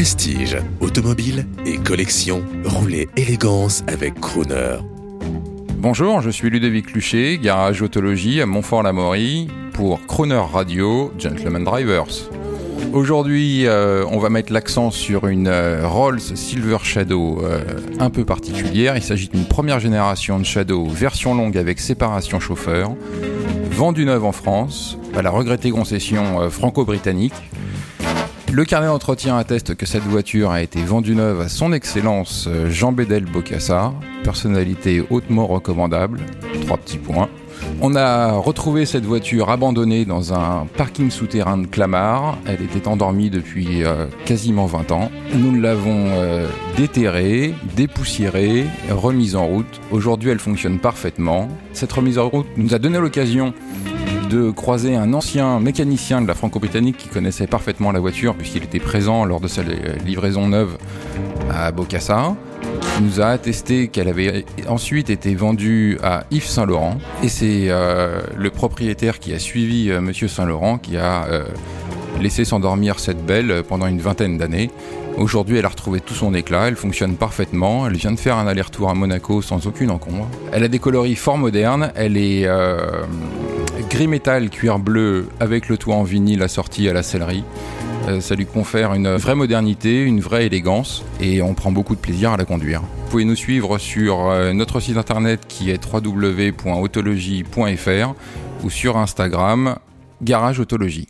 Prestige, automobile et collection, roulez élégance avec Crooner. Bonjour, je suis Ludovic Luchet, garage autologie à Montfort-la-Maurie pour Crooner Radio Gentleman Drivers. Aujourd'hui, euh, on va mettre l'accent sur une euh, Rolls Silver Shadow euh, un peu particulière. Il s'agit d'une première génération de Shadow version longue avec séparation chauffeur, vendue neuve en France, à la regrettée concession franco-britannique. Le carnet d'entretien atteste que cette voiture a été vendue neuve à son excellence euh, Jean Bédel Bocassa, personnalité hautement recommandable, trois petits points. On a retrouvé cette voiture abandonnée dans un parking souterrain de Clamart. Elle était endormie depuis euh, quasiment 20 ans. Nous l'avons euh, déterrée, dépoussiérée, remise en route. Aujourd'hui, elle fonctionne parfaitement. Cette remise en route nous a donné l'occasion de croiser un ancien mécanicien de la franco-britannique qui connaissait parfaitement la voiture puisqu'il était présent lors de sa livraison neuve à Bocassa qui nous a attesté qu'elle avait ensuite été vendue à Yves Saint-Laurent et c'est euh, le propriétaire qui a suivi euh, Monsieur Saint-Laurent qui a euh, laissé s'endormir cette belle pendant une vingtaine d'années. Aujourd'hui, elle a retrouvé tout son éclat, elle fonctionne parfaitement, elle vient de faire un aller-retour à Monaco sans aucune encombre. Elle a des coloris fort modernes, elle est gris métal cuir bleu avec le toit en vinyle assorti à la sellerie. Euh, ça lui confère une vraie modernité, une vraie élégance et on prend beaucoup de plaisir à la conduire. Vous pouvez nous suivre sur euh, notre site internet qui est www.autologie.fr ou sur Instagram Garage Autologie.